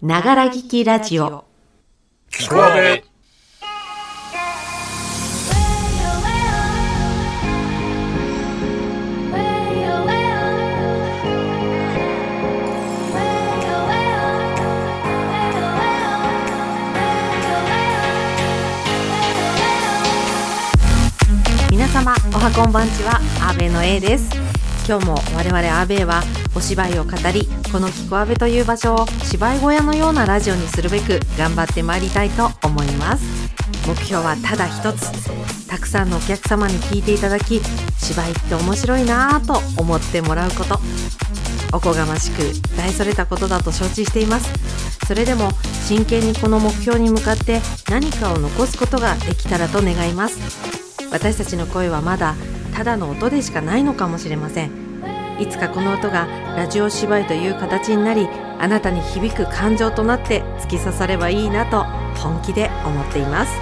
ながら聞きラジオ。聞こえ皆様おはこんばんちは阿部の A です今日も我々阿部はお芝居を語りこのキコアベという場所を芝居小屋のようなラジオにするべく頑張ってまいりたいと思います。目標はただ一つたくさんのお客様に聞いていただき芝居って面白いなぁと思ってもらうこと。おこがましく大それたことだと承知しています。それでも真剣にこの目標に向かって何かを残すことができたらと願います。私たちの声はまだただの音でしかないのかもしれません。いつかこの音がラジオ芝居という形になりあなたに響く感情となって突き刺さればいいなと本気で思っています。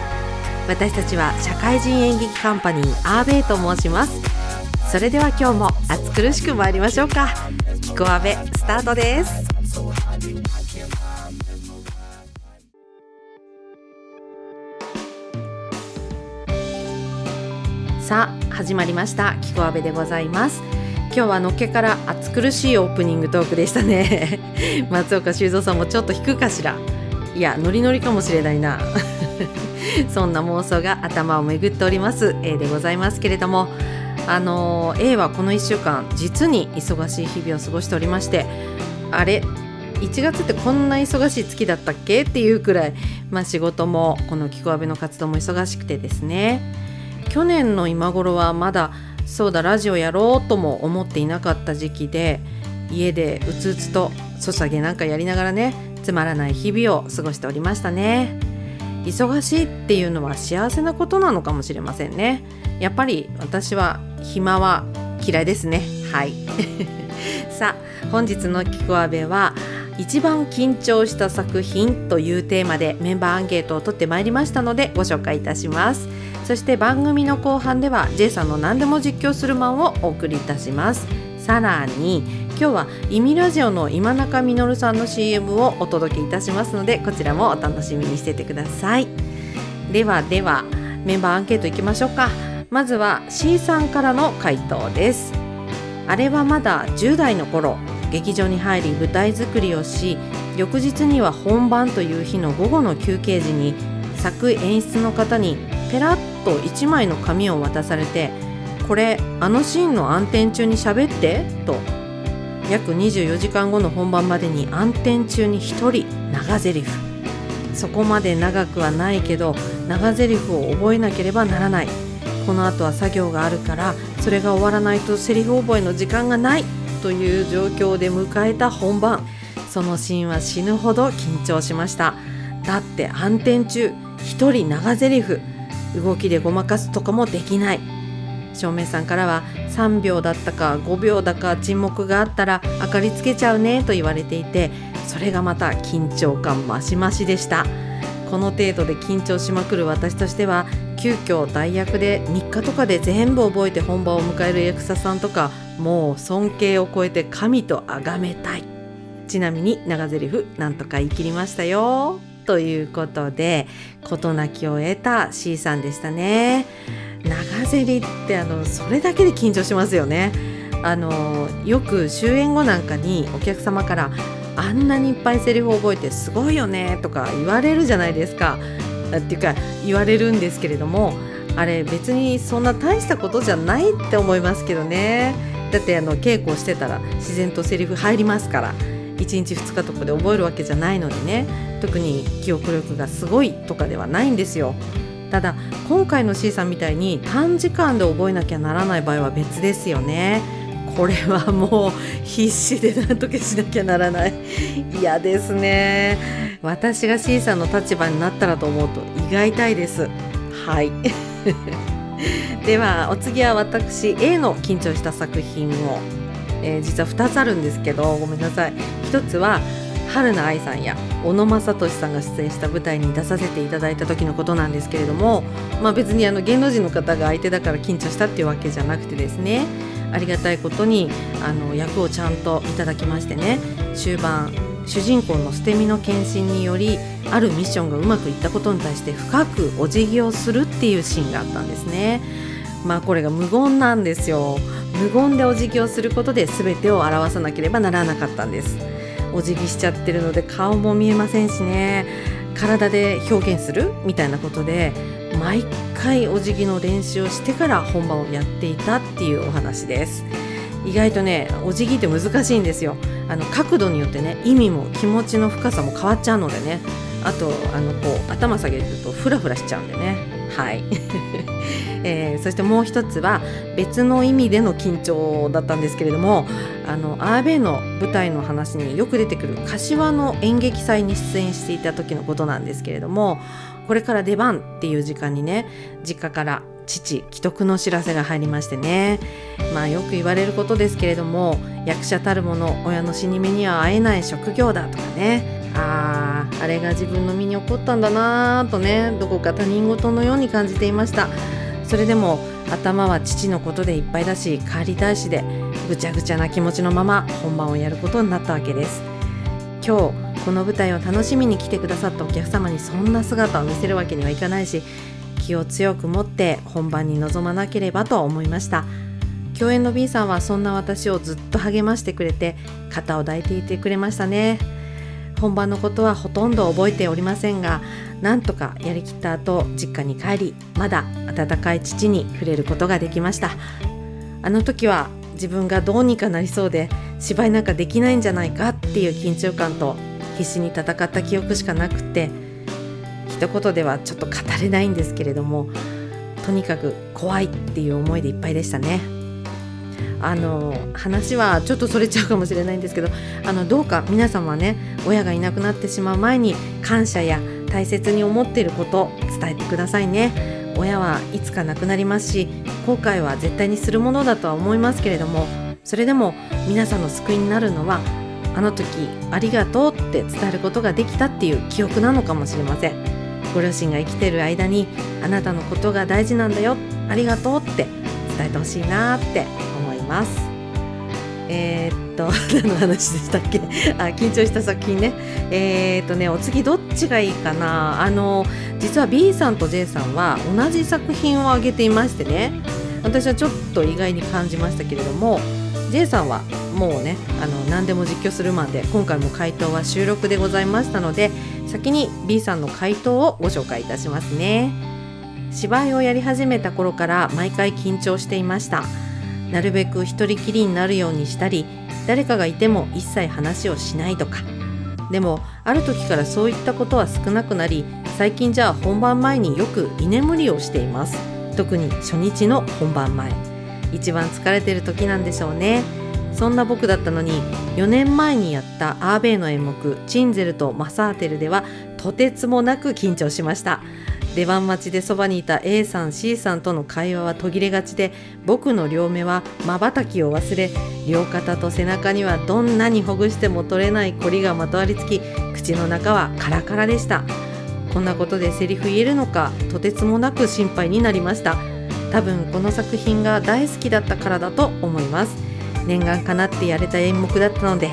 私たちは社会人演劇カンパニーアーベイと申します。それでは今日も暑苦しく参りましょうか。キコアベスタートです。さあ始まりました。キコアベでございます。今日はのっけから暑苦しいオープニングトークでしたね。松岡修造さんもちょっと引くかしら。いやノリノリかもしれないな。そんな妄想が頭を巡っております。A でございますけれども。あの A はこの1週間実に忙しい日々を過ごしておりまして。あれ1月ってこんな忙しい月だったっけ？っていうくらい、まあ、仕事もこのキコアベの活動も忙しくてですね。去年の今頃はまだそうだラジオやろうとも思っていなかった時期で家でうつうつとソシャゲなんかやりながらねつまらない日々を過ごしておりましたね。忙しいっていうのは幸せなことなのかもしれませんね。やっぱり私は暇は嫌いですね。はい。さあ本日のキコアベは一番緊張した作品というテーマでメンバーアンケートを取ってまいりましたのでご紹介いたします。そして番組の後半では J さんの何でも実況するマンをお送りいたします。さらに今日はイミラジオの今中実さんの CM をお届けいたしますのでこちらもお楽しみにしててください。ではではメンバーアンケートいきましょうか。まずは C さんからの回答です。あれはまだ10代の頃劇場に入り舞台作りをし翌日には本番という日の午後の休憩時に作演出の方にペラッと1枚の紙を渡されて「これあのシーンの暗転中に喋って」と。約24時間後の本番までに暗転中に1人長台詞そこまで長くはないけど長台詞を覚えなければならない。この後は作業があるからそれが終わらないとセリフ覚えの時間がない。という状況で迎えた本番。そのシーンは死ぬほど緊張しました。だって暗転中1人長台詞動きでごまかすとかもできない。照明さんからは3秒だったか5秒だか沈黙があったら明かりつけちゃうねと言われていてそれがまた緊張感増し増しでした。この程度で緊張しまくる私としては急遽代役で3日とかで全部覚えて本番を迎える役者さんとかもう尊敬を超えて神と崇めたい。ちなみに長台詞なんとか言い切りましたよ。ということで事なきを得た C さんでしたね。長ゼリってあのそれだけで緊張しますよね。あのよく終演後なんかにお客様からあんなにいっぱいセリフを覚えてすごいよねとか言われるじゃないですか。っていうか言われるんですけれどもあれ別にそんな大したことじゃないって思いますけどね。だってあの稽古してたら自然とセリフ入りますから。1日2日とかで覚えるわけじゃないのにね。特に記憶力がすごいとかではないんですよ。ただ今回の C さんみたいに短時間で覚えなきゃならない場合は別ですよね。これはもう必死で何とかしなきゃならない。嫌ですね。私が C さんの立場になったらと思うと胃が痛いです。はい。ではお次は私 A の緊張した作品を、えー、実は2つあるんですけどごめんなさい。1つは春菜愛さんや小野正俊さんが出演した舞台に出させていただいた時のことなんですけれども、まあ、別にあの芸能人の方が相手だから緊張したっていうわけじゃなくてですねありがたいことにあの役をちゃんといただきましてね終盤、主人公の捨て身の献身によりあるミッションがうまくいったことに対して深くお辞儀をするっていうシーンがあったんですね。まあこれが無言なんですよ。無言でお辞儀をすることで全てを表さなければならなかったんです。お辞儀しちゃってるので顔も見えませんしね。体で表現するみたいなことで毎回お辞儀の練習をしてから本番をやっていたっていうお話です。意外とねお辞儀って難しいんですよ。あの角度によってね意味も気持ちの深さも変わっちゃうのでね。あとあのこう頭下げるとフラフラしちゃうんでね。はい、えー、そしてもう一つは別の意味での緊張だったんですけれどもあのアーベイの舞台の話によく出てくる柏の演劇祭に出演していた時のことなんですけれどもこれから出番っていう時間にね実家から父既得の知らせが入りましてね。まあよく言われることですけれども役者たるもの親の死に目には会えない職業だとかね。あああれが自分の身に起こったんだなぁとねどこか他人事のように感じていました。それでも頭は父のことでいっぱいだし帰りたいしでぐちゃぐちゃな気持ちのまま本番をやることになったわけです。今日この舞台を楽しみに来てくださったお客様にそんな姿を見せるわけにはいかないし気を強く持って本番に臨まなければと思いました。共演の B さんはそんな私をずっと励ましてくれて肩を抱いていてくれましたね。本番のことはほとんど覚えておりませんがなんとかやりきった後実家に帰りまだ温かい父に触れることができましたあの時は自分がどうにかなりそうで芝居なんかできないんじゃないかっていう緊張感と必死に戦った記憶しかなくて一言ではちょっと語れないんですけれどもとにかく怖いっていう思いでいっぱいでしたね。あの話はちょっとそれちゃうかもしれないんですけどあのどうか皆様ね親がいなくなってしまう前に感謝や大切に思っていること伝えてくださいね。親はいつか亡くなりますし後悔は絶対にするものだとは思いますけれどもそれでも皆さんの救いになるのはあの時ありがとうって伝えることができたっていう記憶なのかもしれません。ご両親が生きてる間にあなたのことが大事なんだよ。ありがとうって伝えてほしいなって。ます。えー、っと 何の話でしたっけ？あ緊張した作品ね。えー、っとねお次どっちがいいかな？あの実は B さんと J さんは同じ作品を挙げていましてね。私はちょっと意外に感じましたけれども J さんはもうねあの何でも実況するまで今回も回答は収録でございましたので先に B さんの回答をご紹介いたしますね。芝居をやり始めた頃から毎回緊張していました。なるべく一人きりになるようにしたり誰かがいても一切話をしないとか。でもある時からそういったことは少なくなり最近じゃあ本番前によく居眠りをしています。特に初日の本番前。一番疲れてる時なんでしょうね。そんな僕だったのに4年前にやったアーベイの演目「チンゼルとマサーテル」ではとてつもなく緊張しました。出番待ちでそばにいた A さん C さんとの会話は途切れがちで僕の両目はまばたきを忘れ両肩と背中にはどんなにほぐしても取れないコリがまとわりつき口の中はカラカラでした。こんなことでセリフ言えるのかとてつもなく心配になりました。多分この作品が大好きだったからだと思います。念願かなってやれた演目だったので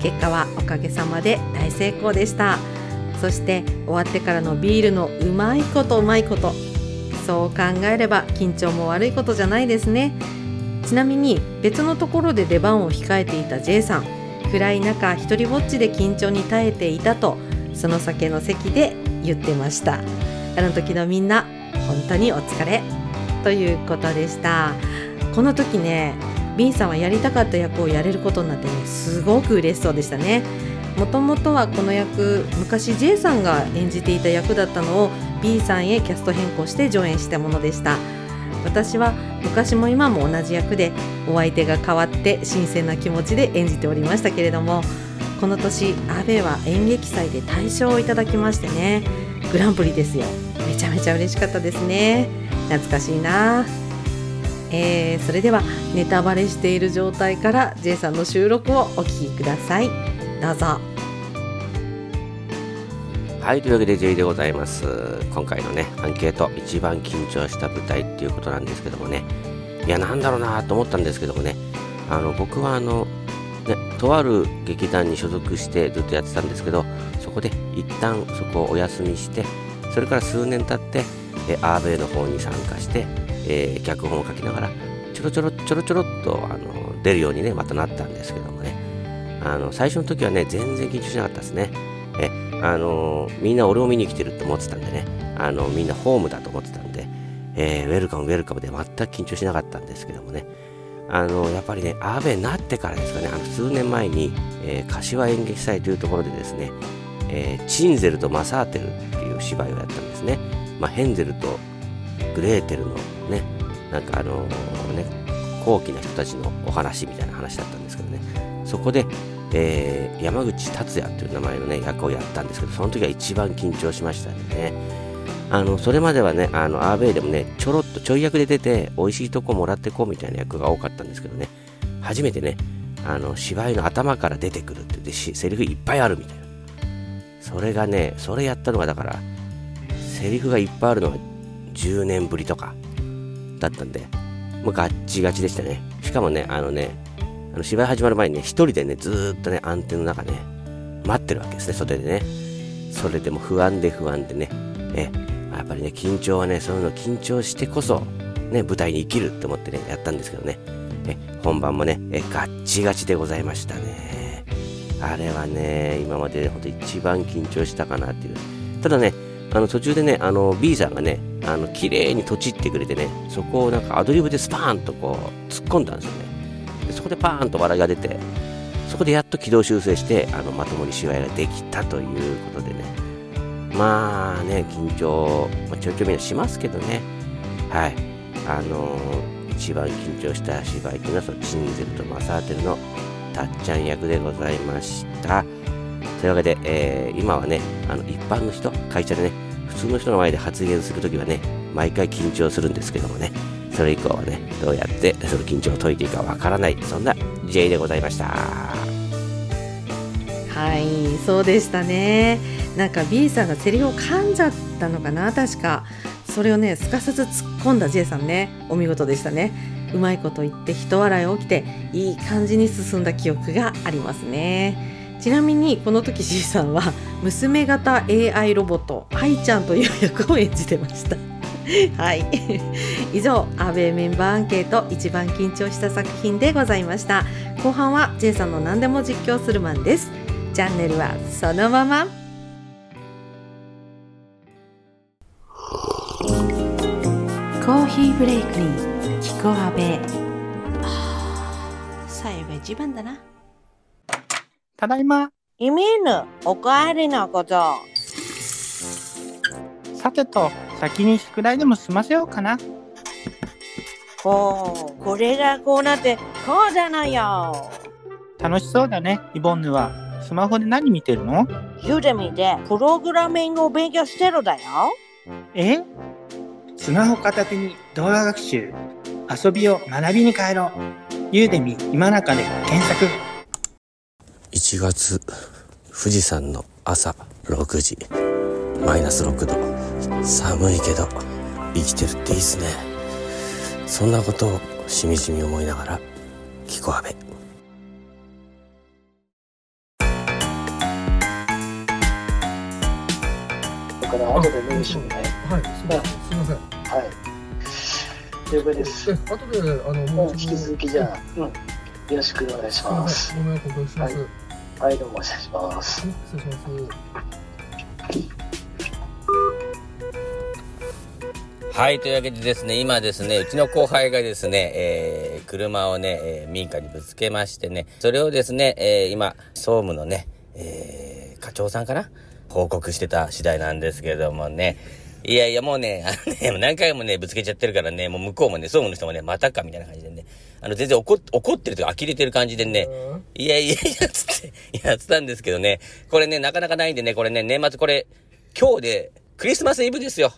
結果はおかげさまで大成功でした。そして終わってからのビールのうまいことうまいこと。そう考えれば緊張も悪いことじゃないですね。ちなみに別のところで出番を控えていた J さん。暗い中一人ぼっちで緊張に耐えていたとその酒の席で言ってました。あの時のみんな本当にお疲れ。ということでした。この時ね B さんはやりたかった役をやれることになってねすごく嬉しそうでしたね。もともとはこの役昔 J さんが演じていた役だったのを B さんへキャスト変更して上演したものでした。私は昔も今も同じ役でお相手が変わって新鮮な気持ちで演じておりましたけれどもこの年阿部は演劇祭で大賞をいただきましてねグランプリですよ。めちゃめちゃ嬉しかったですね。懐かしいな。えー、それではネタバレしている状態から J さんの収録をお聞きください。どうぞ。はいというわけで J でございます。今回のねアンケート一番緊張した舞台っていうことなんですけどもね。いやなんだろうなと思ったんですけどもね。あの僕はあのでとある劇団に所属してずっとやってたんですけどそこで一旦そこをお休みしてそれから数年経ってえアーベイの方に参加して、えー、脚本を書きながらちょろちょろちょろちょろっとあの出るようにねまたなったんですけどあの最初の時はね全然緊張しなかったですね。えあのみんな俺を見に来てると思ってたんでね。あのみんなホームだと思ってたんで、えー、ウェルカムウェルカムで全く緊張しなかったんですけどもね。あのやっぱりねアーベになってからですかね。あの数年前に、えー、柏演劇祭というところでですね、えー、チンゼルとマサーテルっていう芝居をやったんですね、まあ、ヘンゼルとグレーテルのねなんかあのね高貴な人たちのお話みたいな話だったんですけどね。そこで、えー、山口達也という名前のね役をやったんですけどその時は一番緊張しましたね。あのそれまではねあのアーベイでもねちょろっとちょい役で出て美味しいとこもらってこうみたいな役が多かったんですけどね。初めてねあの芝居の頭から出てくるって言ってセリフいっぱいあるみたいな。それがねそれやったのがだからセリフがいっぱいあるのが10年ぶりとかだったんでもうガッチガチでしたね。しかもねあのねあの芝居始まる前にね一人でねずっとね安定の中ね待ってるわけですね袖でねそれでも不安で不安でねえやっぱりね、緊張はね、そういうの緊張してこそ、ね、舞台に生きるって思ってね、やったんですけどね。え本番もねえ、ガッチガチでございましたね。あれはね、今までで、ほんと一番緊張したかなっていう。ただね、あの途中でね、あの B さんがね、あの綺麗にとちってくれてね、そこをなんかアドリブでスパーンとこう突っ込んだんですよね。こでパーンと笑いが出て、そこでやっと軌道修正して、あのまともに芝居ができたということでね、まあね、緊張、まあ、ちょいちょいみんなしますけどね。はい。あのー、一番緊張した芝居というのは、そのチンゼルとマサーテルのたっちゃん役でございました。というわけで、えー、今はね、あの、一般の人、会社でね、普通の人の前で発言するときはね、毎回緊張するんですけどもね、それ以降はね、どうやってその緊張を解いていいかわからない、そんな J でございました。はい、そうでしたね。なんか B さんがセリフを噛んじゃったのかな確か。それをねすかさず突っ込んだ J さんね。お見事でしたね。うまいこと言って人笑い起きていい感じに進んだ記憶がありますね。ちなみにこの時 C さんは娘型 AI ロボット愛ちゃんという役を演じてました。はい。以上アベメンバーアンケート一番緊張した作品でございました。後半は J さんの何でも実況するマンです。チャンネルはそのまま。コーヒーブレイクに聞こあべ最後が一番だな。ただいま。イミーヌおかえりのことさてと先に宿題でも済ませようかな。ほうこれがこうなってこうじゃないよ。楽しそうだねイボンヌは。スマホで何見てるの？ユーデミでプログラミングを勉強してるだよ。え？スマホ片手に動画学習。遊びを学びに帰ろ。うユーデミ今中で検索。1月富士山の朝6時。マイナス6度寒いけど生きてるっていいっすねそんなことをしみじみ思いながら聞こあべから後でメーションね。はい、すみません。はい。了解です。後で、あの、もう引き続きじゃあ、うん、よろしくお願いします。ご迷惑おかけします。はい、どうも失礼します。失礼します。はい、というわけでですね、今ですね、うちの後輩がですね、えー、車をね、えー、民家にぶつけましてね、それをですね、えー、今、総務のね、えー、課長さんかな報告してた次第なんですけどもね。いやいや、もうね、あのね、何回もね、ぶつけちゃってるからね、もう向こうもね、総務の人もね、またかみたいな感じでね、あの、全然怒怒ってるとか、呆れてる感じでね、いやいやいや、つって、やってたんですけどね、これね、なかなかないんでね、これね、年末これ、今日で、クリスマスイブですよ。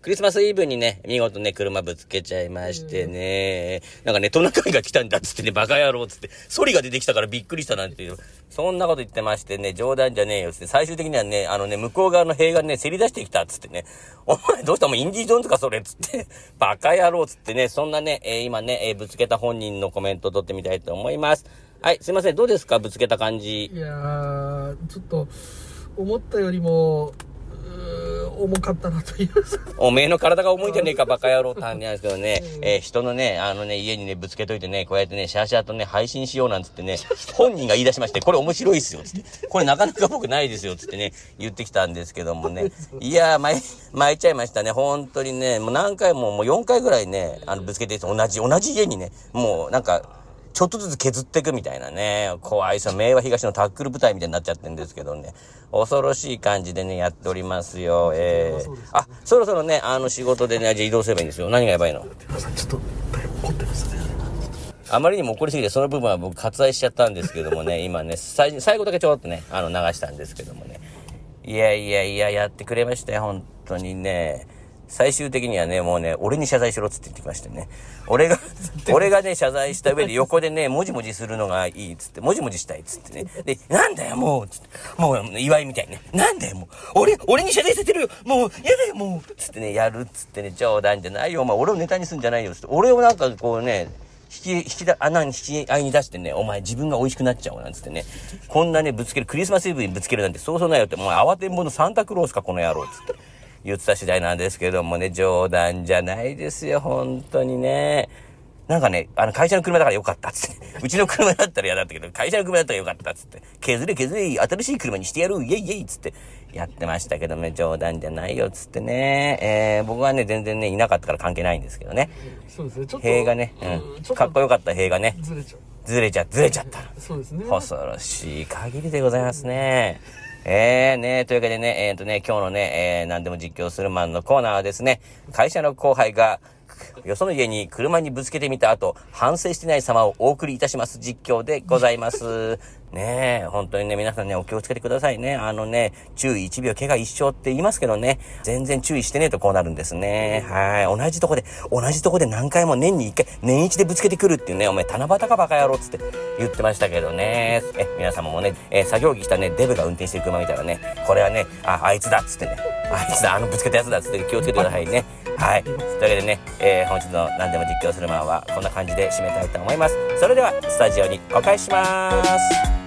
クリスマスイブにね、見事ね、車ぶつけちゃいましてね、なんかね、トナカイが来たんだっつってね、バカ野郎っつって、ソリが出てきたからびっくりしたなんていう、そんなこと言ってましてね、冗談じゃねえよっつって、最終的にはね、あのね、向こう側の塀がね、せり出してきたっつってね、お前どうしたもうインディ・ジョーンズかそれっつって、バカ野郎っつってね、そんなね、えー、今ね、えー、ぶつけた本人のコメントを取ってみたいと思います。はい、すいません。どうですか？ぶつけた感じ。いやー、ちょっと、思ったよりも、重かったなという。おめえの体が重いんじゃねえか、バカ野郎って話なんですけどね、えー人のね、あのね、家にね、ぶつけといてね、こうやってね、シャーシャーとね、配信しようなんつってね、本人が言い出しまして、これ面白いっすよ、つって。これなかなか僕ないですよ、つってね、言ってきたんですけどもね。いやー、巻い、巻いちゃいましたね、本当にね、もう何回も、もう4回ぐらいね、あの、ぶつけて、同じ、同じ家にね、もうなんか、ちょっとずつ削っていくみたいなね、怖いさ、明和東のタックル部隊みたいになっちゃってるんですけどね、恐ろしい感じでね、やっておりますよ。えー、あ、そろそろね、あの仕事でね、じゃあ移動すればいいんですよ。何がやばいの？ちょっと、だいぶ怒ってますね。あまりにも怒りすぎて、その部分は僕割愛しちゃったんですけどもね、今ね、最最後だけちょろっとね、あの流したんですけどもね。いやいやいや、やってくれましたよ、本当にね。最終的にはね、もうね、俺に謝罪しろっつって言ってきましてね。俺が、俺がね、謝罪した上で横でね、もじもじするのがいいっつって、もじもじしたいっつってね。で、なんだよ、もうっつって。もう、祝いみたいにね。なんだよ、もう。俺、俺に謝罪させてるよもう、やだよ、もうつってね、やるっつってね、冗談じゃないよ、お前、俺をネタにすんじゃないよ、つって。俺をなんかこうね、引き、引きだ、穴に引き合いに出してね、お前自分が美味しくなっちゃおうなんつってね、こんなね、ぶつける、クリスマスイブにぶつけるなんてそうそうないよって、もう慌てんぼのサンタクロースか、この野郎、つって言ってた次第なんですけどもね、冗談じゃないですよ、本当にね。なんかね、あの、会社の車だからよかったっつって、うちの車だったら嫌だったけど、会社の車だったらよかったっつって、削れ削れ、新しい車にしてやる、イェイイェイっつって、やってましたけどね、冗談じゃないよっつってね、えー、僕はね、全然ね、いなかったから関係ないんですけどね。そうですね、ちょっと。塀がね、うん、かっこよかった塀がね、ずれちゃう。ずれちゃ、ずれちゃった。そうですね。恐ろしい限りでございますね。えーね、というわけでね、えっ、とね、今日のね、えー、何でも実況するマンのコーナーはですね、会社の後輩が、よその家に車にぶつけてみた後、反省してない様をお送りいたします実況でございます。ねえ、本当にね、皆さんね、お気をつけてくださいね。あのね、注意1秒、怪我一生って言いますけどね、全然注意してねえとこうなるんですね。はい。同じとこで、同じとこで何回も年に1回、年一でぶつけてくるっていうね、お前、七夕かバカ野郎っつって言ってましたけどね。え、皆様もね、え作業着着たね、デブが運転してる車見たらね、これはね、あ、あいつだっつってね、あいつだ、あのぶつけたやつだっつって気をつけてくださいね。はい。というわけでね、えー本日の何でも実況するマンはこんな感じで締めたいと思います。それでは、スタジオにお返しします。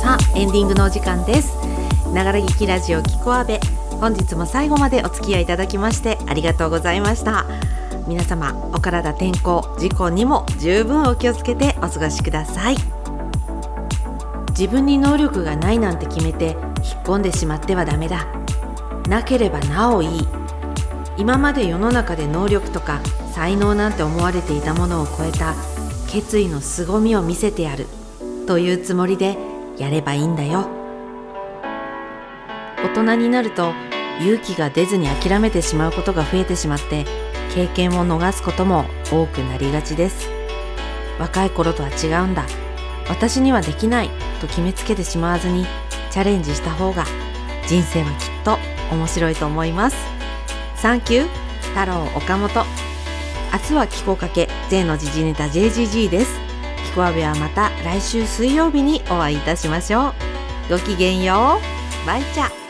さあエンディングのお時間ですながら劇ラジオキコアベ本日も最後までお付き合いいただきましてありがとうございました。皆様お体天候事故にも十分お気をつけてお過ごしください。自分に能力がないなんて決めて引っ込んでしまってはダメだ。なければなおいい。今まで世の中で能力とか才能なんて思われていたものを超えた決意の凄みを見せてやる。というつもりでやればいいんだよ。大人になると勇気が出ずに諦めてしまうことが増えてしまって経験を逃すことも多くなりがちです。若い頃とは違うんだ。私にはできないと決めつけてしまわずにチャレンジした方が人生はきっと面白いと思います。サンキュー太郎岡本。明日は気候かけ J の時事ネタ JGG です。キコアベはまた来週水曜日にお会いいたしましょう。ごきげんよう。バイチャ。